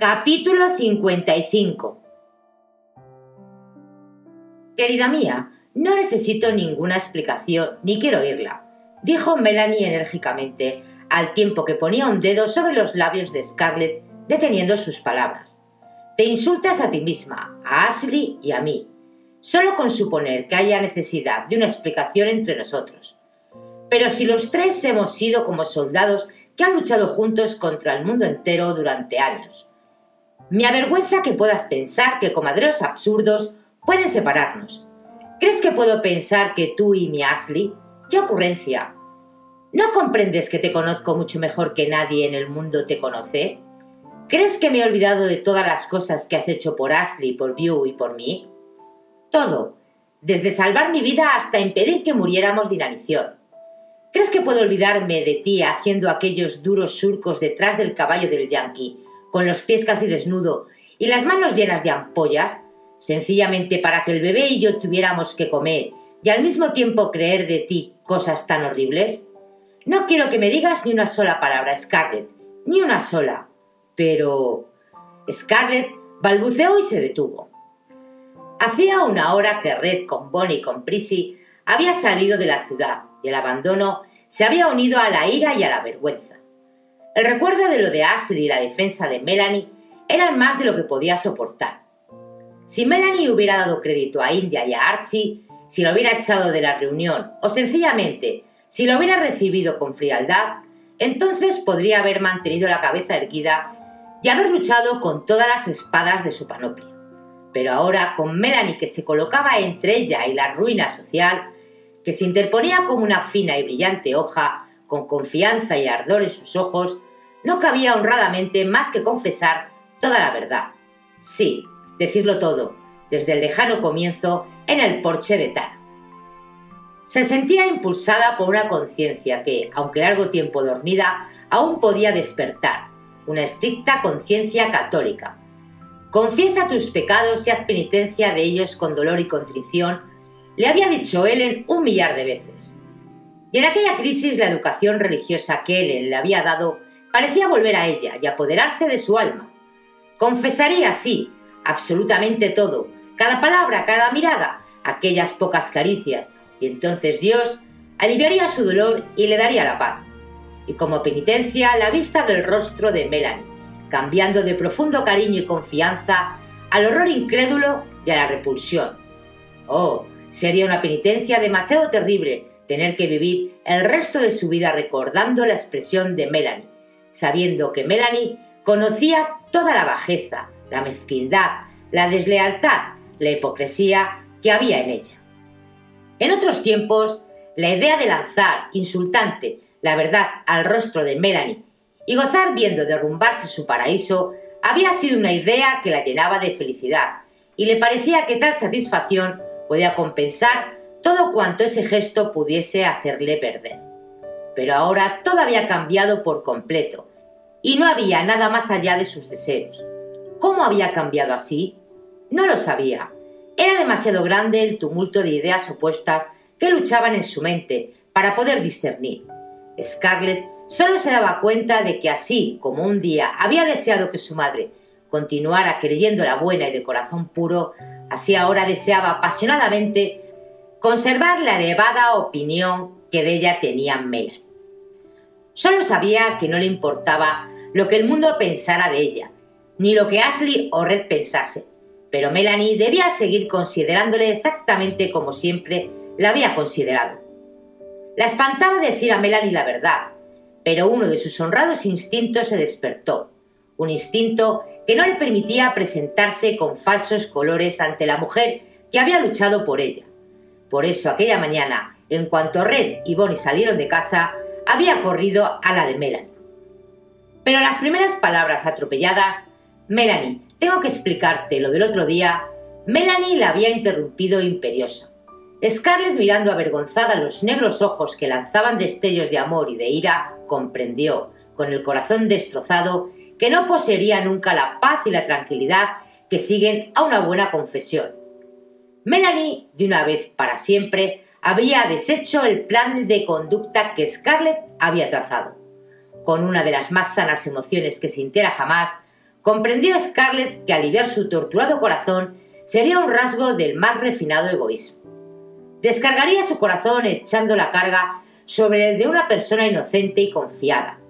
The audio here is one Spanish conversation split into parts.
Capítulo 55 Querida mía, no necesito ninguna explicación ni quiero oírla, dijo Melanie enérgicamente, al tiempo que ponía un dedo sobre los labios de Scarlett, deteniendo sus palabras. Te insultas a ti misma, a Ashley y a mí, solo con suponer que haya necesidad de una explicación entre nosotros. Pero si los tres hemos sido como soldados que han luchado juntos contra el mundo entero durante años. Me avergüenza que puedas pensar que comadreos absurdos pueden separarnos. ¿Crees que puedo pensar que tú y mi Ashley? ¡Qué ocurrencia! ¿No comprendes que te conozco mucho mejor que nadie en el mundo te conoce? ¿Crees que me he olvidado de todas las cosas que has hecho por Ashley, por View y por mí? Todo, desde salvar mi vida hasta impedir que muriéramos de inanición. ¿Crees que puedo olvidarme de ti haciendo aquellos duros surcos detrás del caballo del yankee, con los pies casi desnudo y las manos llenas de ampollas, sencillamente para que el bebé y yo tuviéramos que comer y al mismo tiempo creer de ti cosas tan horribles? No quiero que me digas ni una sola palabra, Scarlett, ni una sola. Pero... Scarlett balbuceó y se detuvo. Hacía una hora que Red con Bonnie y con Prissy había salido de la ciudad y el abandono se había unido a la ira y a la vergüenza. El recuerdo de lo de Ashley y la defensa de Melanie eran más de lo que podía soportar. Si Melanie hubiera dado crédito a India y a Archie, si lo hubiera echado de la reunión o sencillamente si lo hubiera recibido con frialdad, entonces podría haber mantenido la cabeza erguida y haber luchado con todas las espadas de su panoplia. Pero ahora, con Melanie que se colocaba entre ella y la ruina social, que se interponía como una fina y brillante hoja, con confianza y ardor en sus ojos, no cabía honradamente más que confesar toda la verdad. Sí, decirlo todo, desde el lejano comienzo en el porche de Tara. Se sentía impulsada por una conciencia que, aunque largo tiempo dormida, aún podía despertar, una estricta conciencia católica. Confiesa tus pecados y haz penitencia de ellos con dolor y contrición le había dicho Ellen un millar de veces. Y en aquella crisis la educación religiosa que Ellen le había dado parecía volver a ella y apoderarse de su alma. Confesaría, sí, absolutamente todo, cada palabra, cada mirada, aquellas pocas caricias, y entonces Dios aliviaría su dolor y le daría la paz. Y como penitencia, la vista del rostro de Melanie, cambiando de profundo cariño y confianza al horror incrédulo y a la repulsión. Oh, Sería una penitencia demasiado terrible tener que vivir el resto de su vida recordando la expresión de Melanie, sabiendo que Melanie conocía toda la bajeza, la mezquindad, la deslealtad, la hipocresía que había en ella. En otros tiempos, la idea de lanzar, insultante, la verdad al rostro de Melanie y gozar viendo derrumbarse su paraíso había sido una idea que la llenaba de felicidad, y le parecía que tal satisfacción podía compensar todo cuanto ese gesto pudiese hacerle perder. Pero ahora todo había cambiado por completo, y no había nada más allá de sus deseos. ¿Cómo había cambiado así? No lo sabía. Era demasiado grande el tumulto de ideas opuestas que luchaban en su mente para poder discernir. Scarlett solo se daba cuenta de que así como un día había deseado que su madre continuara creyendo la buena y de corazón puro, así ahora deseaba apasionadamente conservar la elevada opinión que de ella tenía Melanie. Solo sabía que no le importaba lo que el mundo pensara de ella, ni lo que Ashley o Red pensase, pero Melanie debía seguir considerándole exactamente como siempre la había considerado. La espantaba decir a Melanie la verdad, pero uno de sus honrados instintos se despertó, un instinto que no le permitía presentarse con falsos colores ante la mujer que había luchado por ella. Por eso aquella mañana, en cuanto Red y Bonnie salieron de casa, había corrido a la de Melanie. Pero las primeras palabras atropelladas, Melanie, tengo que explicarte lo del otro día, Melanie la había interrumpido imperiosa. Scarlett, mirando avergonzada los negros ojos que lanzaban destellos de amor y de ira, comprendió, con el corazón destrozado, que no poseería nunca la paz y la tranquilidad que siguen a una buena confesión. Melanie, de una vez para siempre, había deshecho el plan de conducta que Scarlett había trazado. Con una de las más sanas emociones que sintiera jamás, comprendió Scarlett que aliviar su torturado corazón sería un rasgo del más refinado egoísmo. Descargaría su corazón echando la carga sobre el de una persona inocente y confiada.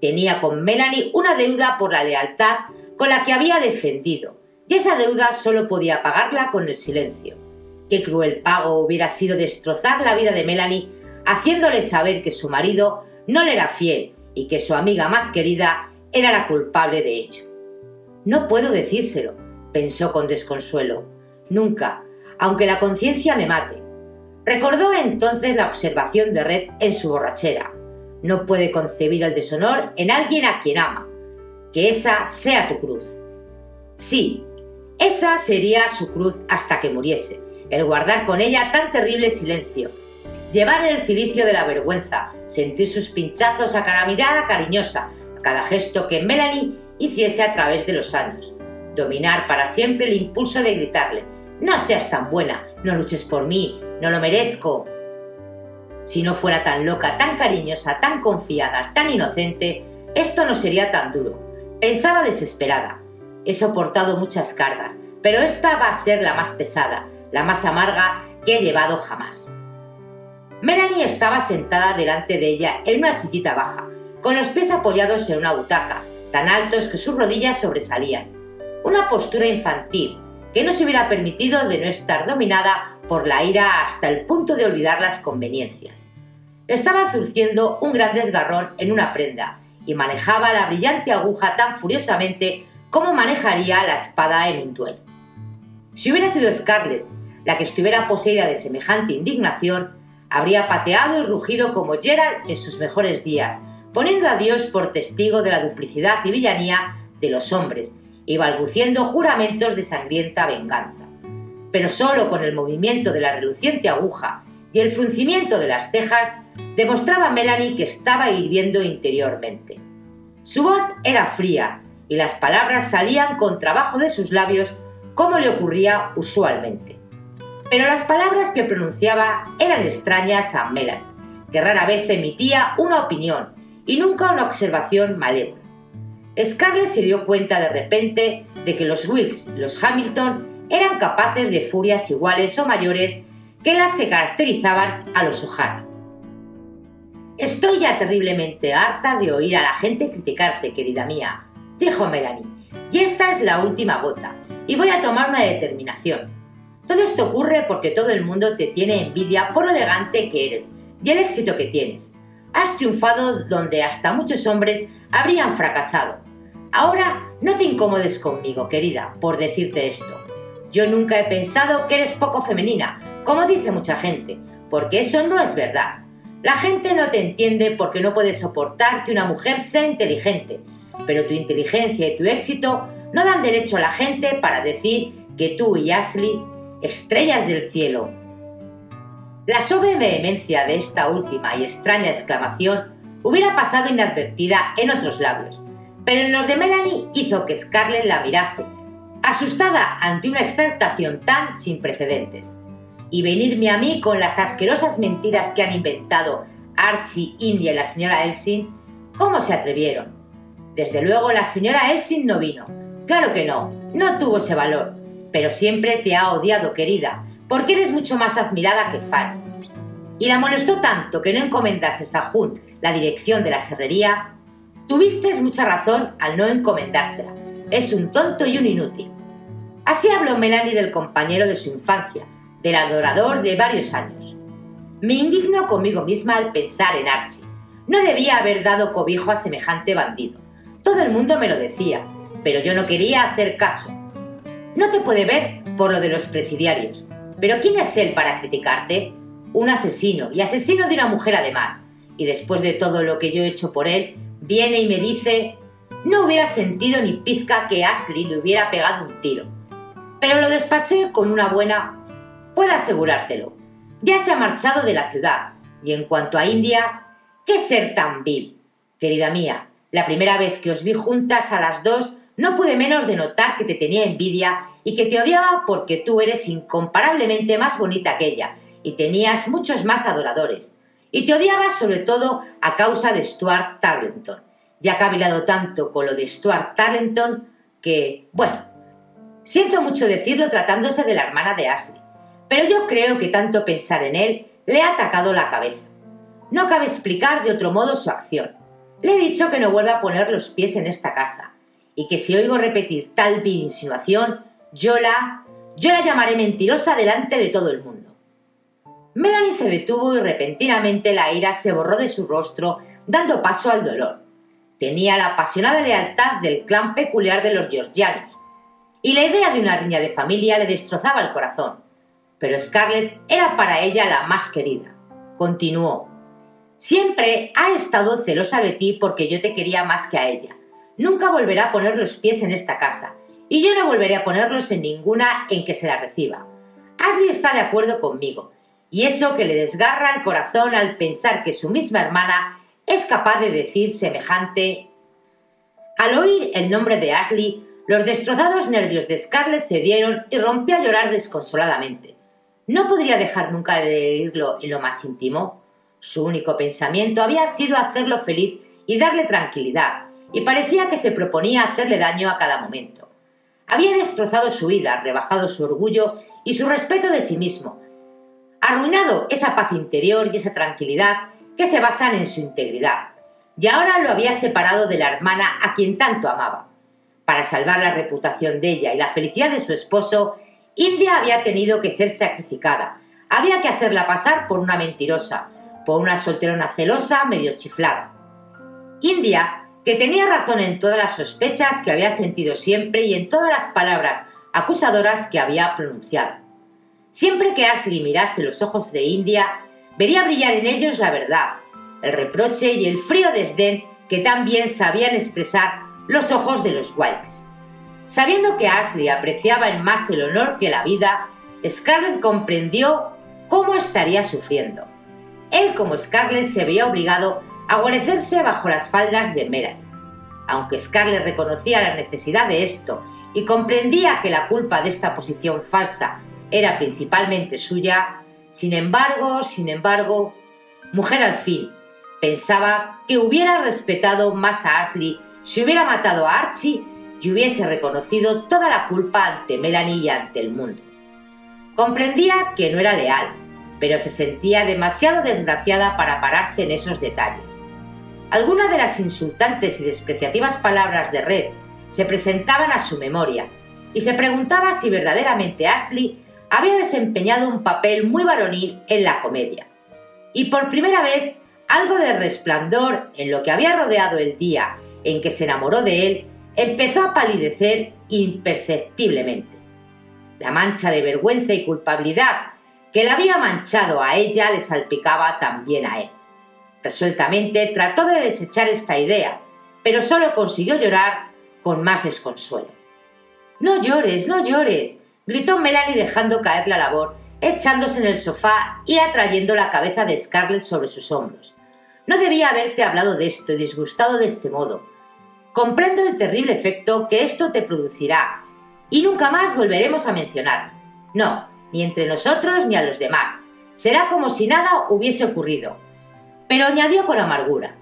Tenía con Melanie una deuda por la lealtad con la que había defendido, y esa deuda solo podía pagarla con el silencio. Qué cruel pago hubiera sido destrozar la vida de Melanie haciéndole saber que su marido no le era fiel y que su amiga más querida era la culpable de ello. No puedo decírselo, pensó con desconsuelo. Nunca, aunque la conciencia me mate. Recordó entonces la observación de Red en su borrachera. No puede concebir el deshonor en alguien a quien ama. Que esa sea tu cruz. Sí, esa sería su cruz hasta que muriese, el guardar con ella tan terrible silencio, llevar el cilicio de la vergüenza, sentir sus pinchazos a cada mirada cariñosa, a cada gesto que Melanie hiciese a través de los años, dominar para siempre el impulso de gritarle, no seas tan buena, no luches por mí, no lo merezco. Si no fuera tan loca, tan cariñosa, tan confiada, tan inocente, esto no sería tan duro. Pensaba desesperada, He soportado muchas cargas, pero esta va a ser la más pesada, la más amarga que he llevado jamás. Melanie estaba sentada delante de ella en una sillita baja, con los pies apoyados en una butaca, tan altos que sus rodillas sobresalían. Una postura infantil, que no se hubiera permitido de no estar dominada por la ira hasta el punto de olvidar las conveniencias. Estaba zurciendo un gran desgarrón en una prenda y manejaba la brillante aguja tan furiosamente cómo manejaría la espada en un duelo. Si hubiera sido Scarlett la que estuviera poseída de semejante indignación, habría pateado y rugido como Gerald en sus mejores días, poniendo a Dios por testigo de la duplicidad y villanía de los hombres y balbuciendo juramentos de sangrienta venganza. Pero solo con el movimiento de la reluciente aguja y el fruncimiento de las cejas demostraba Melanie que estaba hirviendo interiormente. Su voz era fría y las palabras salían con trabajo de sus labios como le ocurría usualmente. Pero las palabras que pronunciaba eran extrañas a Melanie, que rara vez emitía una opinión y nunca una observación malévola. Scarlett se dio cuenta de repente de que los Wilkes y los Hamilton eran capaces de furias iguales o mayores que las que caracterizaban a los O'Hara. Estoy ya terriblemente harta de oír a la gente criticarte, querida mía, dijo Melanie, y esta es la última gota, y voy a tomar una determinación. Todo esto ocurre porque todo el mundo te tiene envidia por lo elegante que eres y el éxito que tienes. Has triunfado donde hasta muchos hombres habrían fracasado. Ahora no te incomodes conmigo, querida, por decirte esto. Yo nunca he pensado que eres poco femenina, como dice mucha gente, porque eso no es verdad. La gente no te entiende porque no puede soportar que una mujer sea inteligente, pero tu inteligencia y tu éxito no dan derecho a la gente para decir que tú y Ashley, estrellas del cielo. La suave vehemencia de esta última y extraña exclamación hubiera pasado inadvertida en otros labios, pero en los de Melanie hizo que Scarlett la mirase, asustada ante una exaltación tan sin precedentes. Y venirme a mí con las asquerosas mentiras que han inventado Archie, India y la señora Elsin, ¿cómo se atrevieron? Desde luego la señora Elsin no vino. Claro que no, no tuvo ese valor, pero siempre te ha odiado, querida, porque eres mucho más admirada que Far. Y la molestó tanto que no encomendases a Hunt la dirección de la serrería. Tuviste mucha razón al no encomendársela. Es un tonto y un inútil. Así habló Melanie del compañero de su infancia, del adorador de varios años. Me indigno conmigo misma al pensar en Archie. No debía haber dado cobijo a semejante bandido. Todo el mundo me lo decía, pero yo no quería hacer caso. No te puede ver por lo de los presidiarios, pero ¿quién es él para criticarte? Un asesino, y asesino de una mujer además. Y después de todo lo que yo he hecho por él, viene y me dice, no hubiera sentido ni pizca que Ashley le hubiera pegado un tiro. Pero lo despaché con una buena... Puedo asegurártelo. Ya se ha marchado de la ciudad. Y en cuanto a India, ¿qué ser tan vil? Querida mía, la primera vez que os vi juntas a las dos, no pude menos de notar que te tenía envidia y que te odiaba porque tú eres incomparablemente más bonita que ella y tenías muchos más adoradores. Y te odiaba sobre todo a causa de Stuart Tarleton. Ya ha hablado tanto con lo de Stuart Tarleton que, bueno, siento mucho decirlo tratándose de la hermana de Ashley, pero yo creo que tanto pensar en él le ha atacado la cabeza. No cabe explicar de otro modo su acción. Le he dicho que no vuelva a poner los pies en esta casa, y que si oigo repetir tal vil insinuación, yo la... yo la llamaré mentirosa delante de todo el mundo. Melanie se detuvo y repentinamente la ira se borró de su rostro, dando paso al dolor. Tenía la apasionada lealtad del clan peculiar de los georgianos, y la idea de una riña de familia le destrozaba el corazón. Pero Scarlett era para ella la más querida. Continuó. Siempre ha estado celosa de ti porque yo te quería más que a ella. Nunca volverá a poner los pies en esta casa, y yo no volveré a ponerlos en ninguna en que se la reciba. Ashley está de acuerdo conmigo, y eso que le desgarra el corazón al pensar que su misma hermana es capaz de decir semejante. Al oír el nombre de Ashley, los destrozados nervios de Scarlett cedieron y rompió a llorar desconsoladamente. No podría dejar nunca de herirlo en lo más íntimo. Su único pensamiento había sido hacerlo feliz y darle tranquilidad, y parecía que se proponía hacerle daño a cada momento. Había destrozado su vida, rebajado su orgullo y su respeto de sí mismo, arruinado esa paz interior y esa tranquilidad que se basan en su integridad, y ahora lo había separado de la hermana a quien tanto amaba. Para salvar la reputación de ella y la felicidad de su esposo, India había tenido que ser sacrificada, había que hacerla pasar por una mentirosa, por una solterona celosa medio chiflada. India, que tenía razón en todas las sospechas que había sentido siempre y en todas las palabras acusadoras que había pronunciado. Siempre que Ashley mirase los ojos de India, vería brillar en ellos la verdad, el reproche y el frío desdén que tan bien sabían expresar los ojos de los Wilds. Sabiendo que Ashley apreciaba en más el honor que la vida, Scarlett comprendió cómo estaría sufriendo. Él como Scarlett se veía obligado a guarecerse bajo las faldas de Melanie. Aunque Scarlett reconocía la necesidad de esto y comprendía que la culpa de esta posición falsa era principalmente suya, sin embargo, sin embargo, mujer al fin, pensaba que hubiera respetado más a Ashley si hubiera matado a Archie y hubiese reconocido toda la culpa ante Melanie y ante el mundo. Comprendía que no era leal, pero se sentía demasiado desgraciada para pararse en esos detalles. Algunas de las insultantes y despreciativas palabras de Red se presentaban a su memoria y se preguntaba si verdaderamente Ashley había desempeñado un papel muy varonil en la comedia. Y por primera vez, algo de resplandor en lo que había rodeado el día en que se enamoró de él empezó a palidecer imperceptiblemente. La mancha de vergüenza y culpabilidad que la había manchado a ella le salpicaba también a él. Resueltamente trató de desechar esta idea, pero solo consiguió llorar con más desconsuelo. No llores, no llores, gritó Melanie dejando caer la labor, echándose en el sofá y atrayendo la cabeza de Scarlett sobre sus hombros. No debía haberte hablado de esto y disgustado de este modo. Comprendo el terrible efecto que esto te producirá y nunca más volveremos a mencionar. No, ni entre nosotros ni a los demás. Será como si nada hubiese ocurrido. Pero añadió con amargura.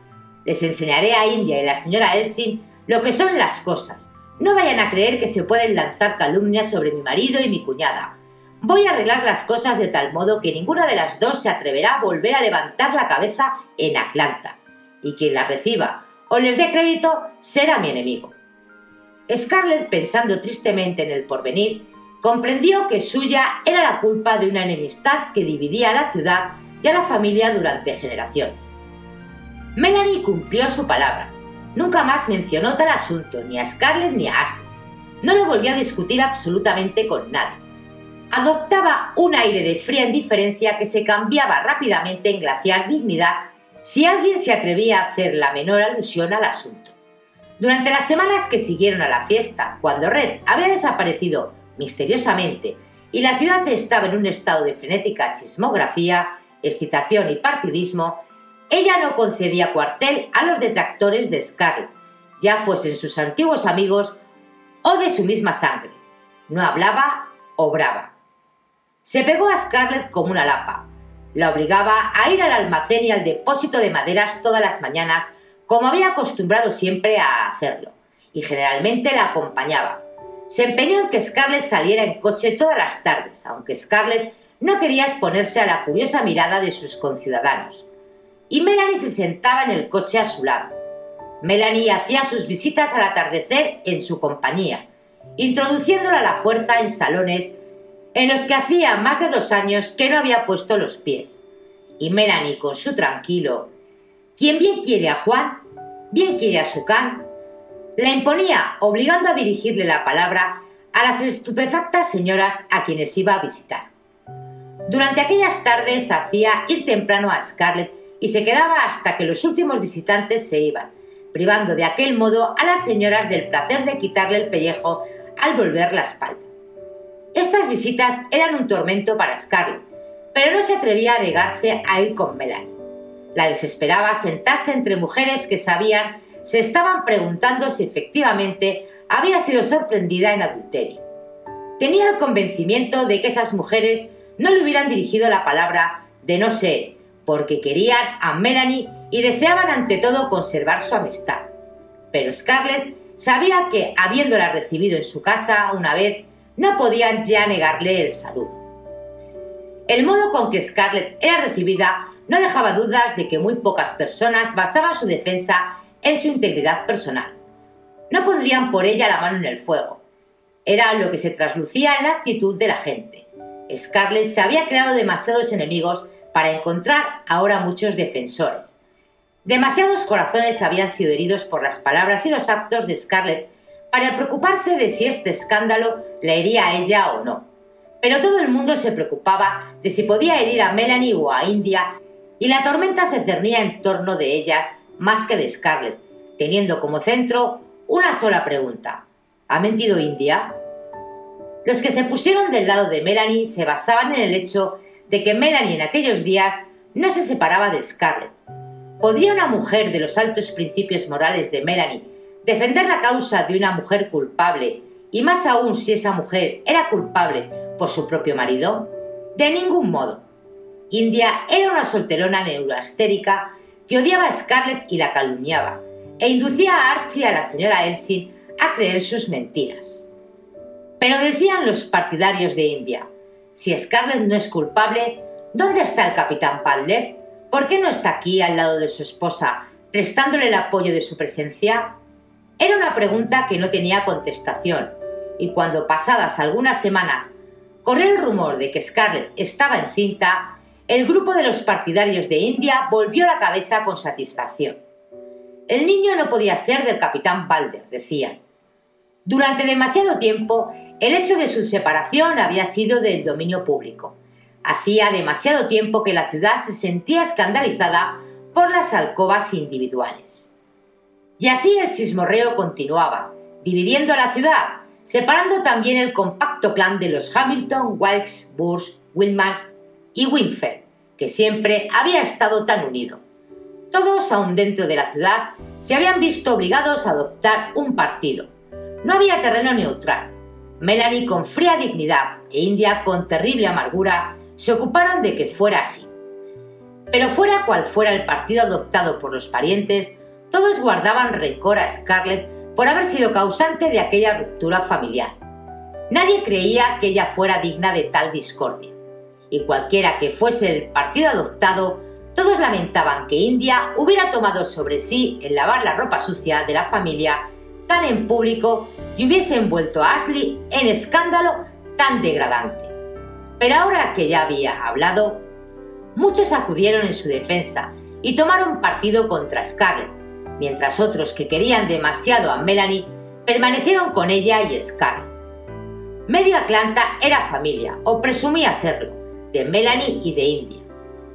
Les enseñaré a India y a la señora Elsin lo que son las cosas. No vayan a creer que se pueden lanzar calumnias sobre mi marido y mi cuñada. Voy a arreglar las cosas de tal modo que ninguna de las dos se atreverá a volver a levantar la cabeza en Atlanta. Y quien la reciba o les dé crédito será mi enemigo. Scarlett, pensando tristemente en el porvenir, comprendió que suya era la culpa de una enemistad que dividía a la ciudad y a la familia durante generaciones. Melanie cumplió su palabra. Nunca más mencionó tal asunto ni a Scarlett ni a Ashley. No lo volvió a discutir absolutamente con nadie. Adoptaba un aire de fría indiferencia que se cambiaba rápidamente en glaciar dignidad si alguien se atrevía a hacer la menor alusión al asunto. Durante las semanas que siguieron a la fiesta, cuando Red había desaparecido misteriosamente y la ciudad estaba en un estado de frenética chismografía, excitación y partidismo, ella no concedía cuartel a los detractores de Scarlett, ya fuesen sus antiguos amigos o de su misma sangre. No hablaba, obraba. Se pegó a Scarlett como una lapa. La obligaba a ir al almacén y al depósito de maderas todas las mañanas, como había acostumbrado siempre a hacerlo, y generalmente la acompañaba. Se empeñó en que Scarlett saliera en coche todas las tardes, aunque Scarlett no quería exponerse a la curiosa mirada de sus conciudadanos. Y Melanie se sentaba en el coche a su lado. Melanie hacía sus visitas al atardecer en su compañía, introduciéndola a la fuerza en salones en los que hacía más de dos años que no había puesto los pies. Y Melanie, con su tranquilo, quien bien quiere a Juan, bien quiere a su can, la imponía, obligando a dirigirle la palabra a las estupefactas señoras a quienes iba a visitar. Durante aquellas tardes hacía ir temprano a Scarlett y se quedaba hasta que los últimos visitantes se iban, privando de aquel modo a las señoras del placer de quitarle el pellejo al volver la espalda. Estas visitas eran un tormento para Scarlett, pero no se atrevía a negarse a ir con Melanie. La desesperaba sentarse entre mujeres que sabían se estaban preguntando si efectivamente había sido sorprendida en adulterio. Tenía el convencimiento de que esas mujeres no le hubieran dirigido la palabra de no ser, porque querían a Melanie y deseaban ante todo conservar su amistad. Pero Scarlett sabía que, habiéndola recibido en su casa una vez, no podían ya negarle el saludo. El modo con que Scarlett era recibida no dejaba dudas de que muy pocas personas basaban su defensa en su integridad personal. No pondrían por ella la mano en el fuego. Era lo que se traslucía en la actitud de la gente. Scarlett se había creado demasiados enemigos para encontrar ahora muchos defensores. Demasiados corazones habían sido heridos por las palabras y los actos de Scarlett para preocuparse de si este escándalo la hería a ella o no. Pero todo el mundo se preocupaba de si podía herir a Melanie o a India y la tormenta se cernía en torno de ellas más que de Scarlett, teniendo como centro una sola pregunta. ¿Ha mentido India? Los que se pusieron del lado de Melanie se basaban en el hecho de que Melanie en aquellos días no se separaba de Scarlett. ¿Podría una mujer de los altos principios morales de Melanie defender la causa de una mujer culpable, y más aún si esa mujer era culpable por su propio marido? De ningún modo. India era una solterona neuroastérica que odiaba a Scarlett y la calumniaba, e inducía a Archie y a la señora Elsin a creer sus mentiras. Pero decían los partidarios de India, si Scarlett no es culpable, ¿dónde está el capitán Palder? ¿Por qué no está aquí al lado de su esposa, prestándole el apoyo de su presencia? Era una pregunta que no tenía contestación, y cuando pasadas algunas semanas corrió el rumor de que Scarlett estaba encinta, el grupo de los partidarios de India volvió la cabeza con satisfacción. El niño no podía ser del capitán Balder, decían. Durante demasiado tiempo, el hecho de su separación había sido del dominio público. Hacía demasiado tiempo que la ciudad se sentía escandalizada por las alcobas individuales. Y así el chismorreo continuaba, dividiendo a la ciudad, separando también el compacto clan de los Hamilton, Wilkes, Bush, Wilman y Winfield, que siempre había estado tan unido. Todos, aún dentro de la ciudad, se habían visto obligados a adoptar un partido. No había terreno neutral. Melanie con fría dignidad e India con terrible amargura se ocuparon de que fuera así. Pero fuera cual fuera el partido adoptado por los parientes, todos guardaban rencor a Scarlett por haber sido causante de aquella ruptura familiar. Nadie creía que ella fuera digna de tal discordia, y cualquiera que fuese el partido adoptado, todos lamentaban que India hubiera tomado sobre sí el lavar la ropa sucia de la familia tan en público y hubiese envuelto a Ashley en escándalo tan degradante. Pero ahora que ya había hablado, muchos acudieron en su defensa y tomaron partido contra Scarlett, mientras otros que querían demasiado a Melanie permanecieron con ella y Scarlett. Medio Atlanta era familia, o presumía serlo, de Melanie y de India.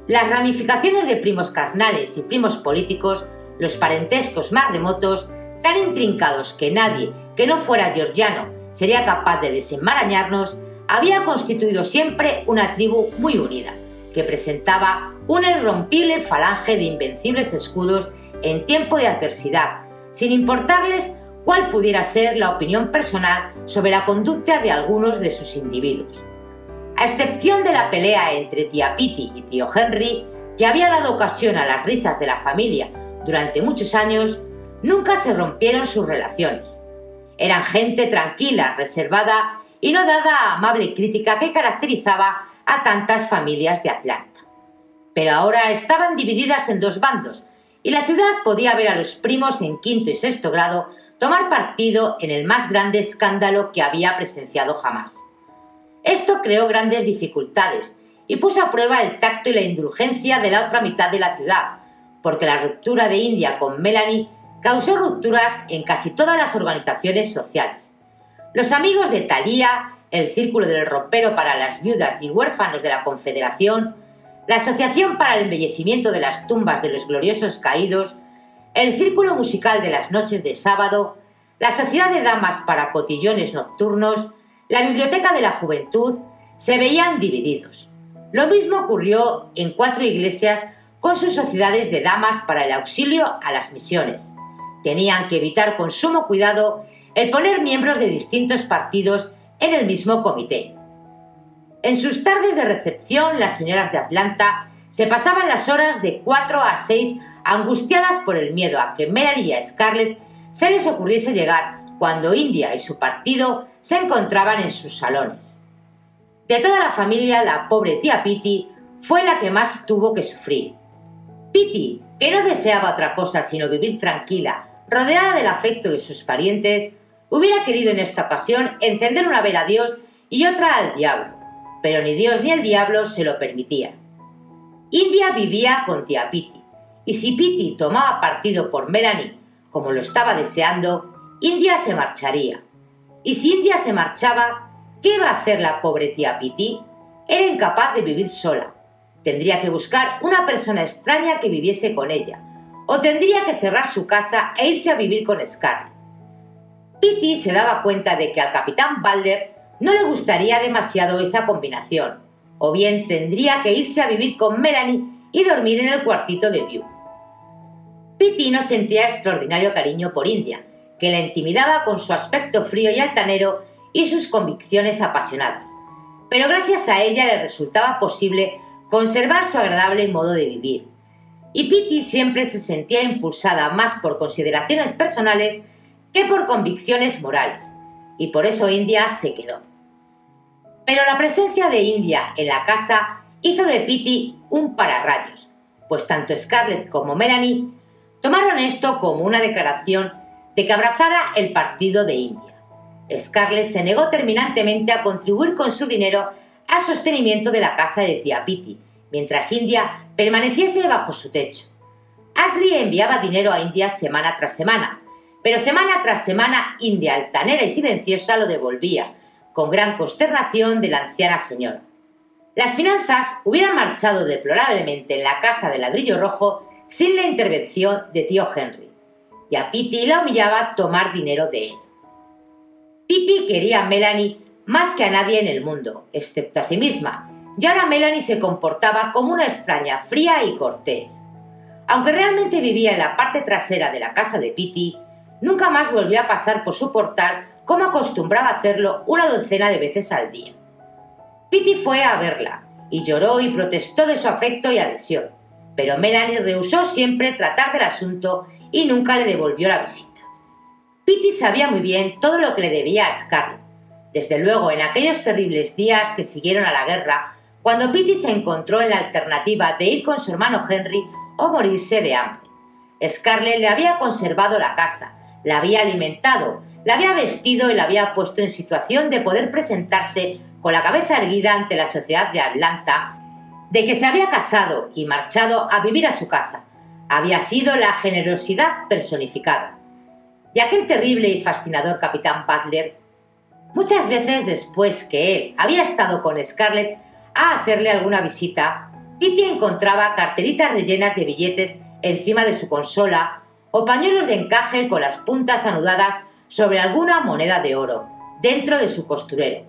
Las ramificaciones de primos carnales y primos políticos, los parentescos más remotos, tan intrincados que nadie que no fuera georgiano sería capaz de desenmarañarnos, había constituido siempre una tribu muy unida, que presentaba una irrompible falange de invencibles escudos en tiempo de adversidad, sin importarles cuál pudiera ser la opinión personal sobre la conducta de algunos de sus individuos. A excepción de la pelea entre tía Pitty y tío Henry, que había dado ocasión a las risas de la familia durante muchos años, nunca se rompieron sus relaciones. Eran gente tranquila, reservada y no dada a amable crítica que caracterizaba a tantas familias de Atlanta. Pero ahora estaban divididas en dos bandos, y la ciudad podía ver a los primos en quinto y sexto grado tomar partido en el más grande escándalo que había presenciado jamás. Esto creó grandes dificultades y puso a prueba el tacto y la indulgencia de la otra mitad de la ciudad, porque la ruptura de India con Melanie causó rupturas en casi todas las organizaciones sociales. Los amigos de Thalía, el Círculo del Ropero para las Viudas y Huérfanos de la Confederación, la Asociación para el Embellecimiento de las Tumbas de los Gloriosos Caídos, el Círculo Musical de las Noches de Sábado, la Sociedad de Damas para Cotillones Nocturnos, la Biblioteca de la Juventud, se veían divididos. Lo mismo ocurrió en cuatro iglesias con sus sociedades de damas para el auxilio a las misiones. Tenían que evitar con sumo cuidado el poner miembros de distintos partidos en el mismo comité. En sus tardes de recepción, las señoras de Atlanta se pasaban las horas de 4 a 6 angustiadas por el miedo a que Melanie y a Scarlett se les ocurriese llegar cuando India y su partido se encontraban en sus salones. De toda la familia, la pobre tía Pitty fue la que más tuvo que sufrir. Pitty, que no deseaba otra cosa sino vivir tranquila rodeada del afecto de sus parientes, hubiera querido en esta ocasión encender una vela a Dios y otra al diablo, pero ni Dios ni el diablo se lo permitían. India vivía con tía Piti, y si Piti tomaba partido por Melanie, como lo estaba deseando, India se marcharía. Y si India se marchaba, ¿qué iba a hacer la pobre tía Piti? Era incapaz de vivir sola. Tendría que buscar una persona extraña que viviese con ella, o tendría que cerrar su casa e irse a vivir con Scarlett. Pitty se daba cuenta de que al capitán Balder no le gustaría demasiado esa combinación, o bien tendría que irse a vivir con Melanie y dormir en el cuartito de View. Pitty no sentía extraordinario cariño por India, que la intimidaba con su aspecto frío y altanero y sus convicciones apasionadas, pero gracias a ella le resultaba posible conservar su agradable modo de vivir, y Pitty siempre se sentía impulsada más por consideraciones personales que por convicciones morales, y por eso India se quedó. Pero la presencia de India en la casa hizo de Pitty un pararrayos, pues tanto Scarlett como Melanie tomaron esto como una declaración de que abrazara el partido de India. Scarlett se negó terminantemente a contribuir con su dinero al sostenimiento de la casa de tía Pitty, mientras India permaneciese bajo su techo. Ashley enviaba dinero a India semana tras semana, pero semana tras semana India, altanera y silenciosa, lo devolvía, con gran consternación de la anciana señora. Las finanzas hubieran marchado deplorablemente en la casa de ladrillo rojo sin la intervención de tío Henry, y a Pitty la humillaba tomar dinero de él. Pitty quería a Melanie más que a nadie en el mundo, excepto a sí misma, y ahora Melanie se comportaba como una extraña fría y cortés. Aunque realmente vivía en la parte trasera de la casa de Pitty, nunca más volvió a pasar por su portal como acostumbraba hacerlo una docena de veces al día. Pitty fue a verla y lloró y protestó de su afecto y adhesión, pero Melanie rehusó siempre tratar del asunto y nunca le devolvió la visita. Pitty sabía muy bien todo lo que le debía a Scarlett. Desde luego, en aquellos terribles días que siguieron a la guerra, cuando Pitty se encontró en la alternativa de ir con su hermano Henry o morirse de hambre. Scarlett le había conservado la casa, la había alimentado, la había vestido y la había puesto en situación de poder presentarse con la cabeza erguida ante la sociedad de Atlanta, de que se había casado y marchado a vivir a su casa. Había sido la generosidad personificada. Y aquel terrible y fascinador capitán Butler, muchas veces después que él había estado con Scarlett a hacerle alguna visita, Pitty encontraba carteritas rellenas de billetes encima de su consola o pañuelos de encaje con las puntas anudadas sobre alguna moneda de oro dentro de su costurero.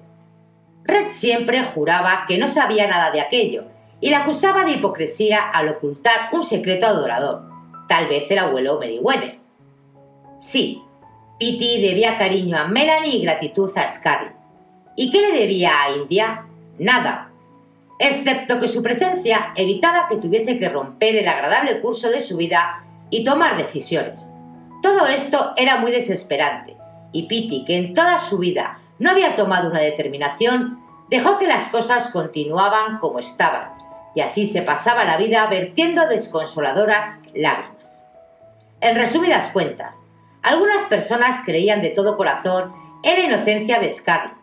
Red siempre juraba que no sabía nada de aquello y la acusaba de hipocresía al ocultar un secreto adorador, tal vez el abuelo Meriwether. Sí, Pitty debía cariño a Melanie y gratitud a Scarlett. ¿Y qué le debía a India? Nada, excepto que su presencia evitaba que tuviese que romper el agradable curso de su vida y tomar decisiones. Todo esto era muy desesperante, y Pitty, que en toda su vida no había tomado una determinación, dejó que las cosas continuaban como estaban, y así se pasaba la vida vertiendo desconsoladoras lágrimas. En resumidas cuentas, algunas personas creían de todo corazón en la inocencia de Scarlett,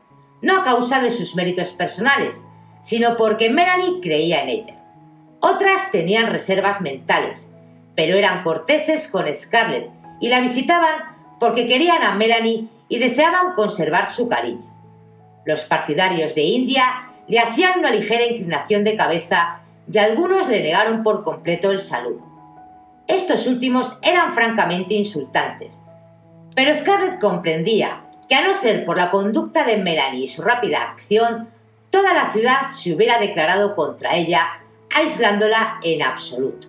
no a causa de sus méritos personales, sino porque Melanie creía en ella. Otras tenían reservas mentales, pero eran corteses con Scarlett y la visitaban porque querían a Melanie y deseaban conservar su cariño. Los partidarios de India le hacían una ligera inclinación de cabeza y algunos le negaron por completo el saludo. Estos últimos eran francamente insultantes, pero Scarlett comprendía que a no ser por la conducta de Melanie y su rápida acción, toda la ciudad se hubiera declarado contra ella, aislándola en absoluto.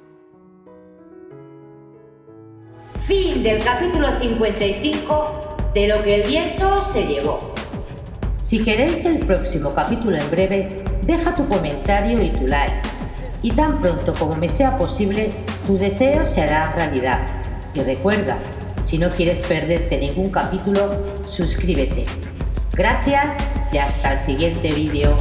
Fin del capítulo 55 de Lo que el viento se llevó. Si queréis el próximo capítulo en breve, deja tu comentario y tu like. Y tan pronto como me sea posible, tus deseos se harán realidad. Y recuerda, si no quieres perderte ningún capítulo, suscríbete. Gracias y hasta el siguiente vídeo.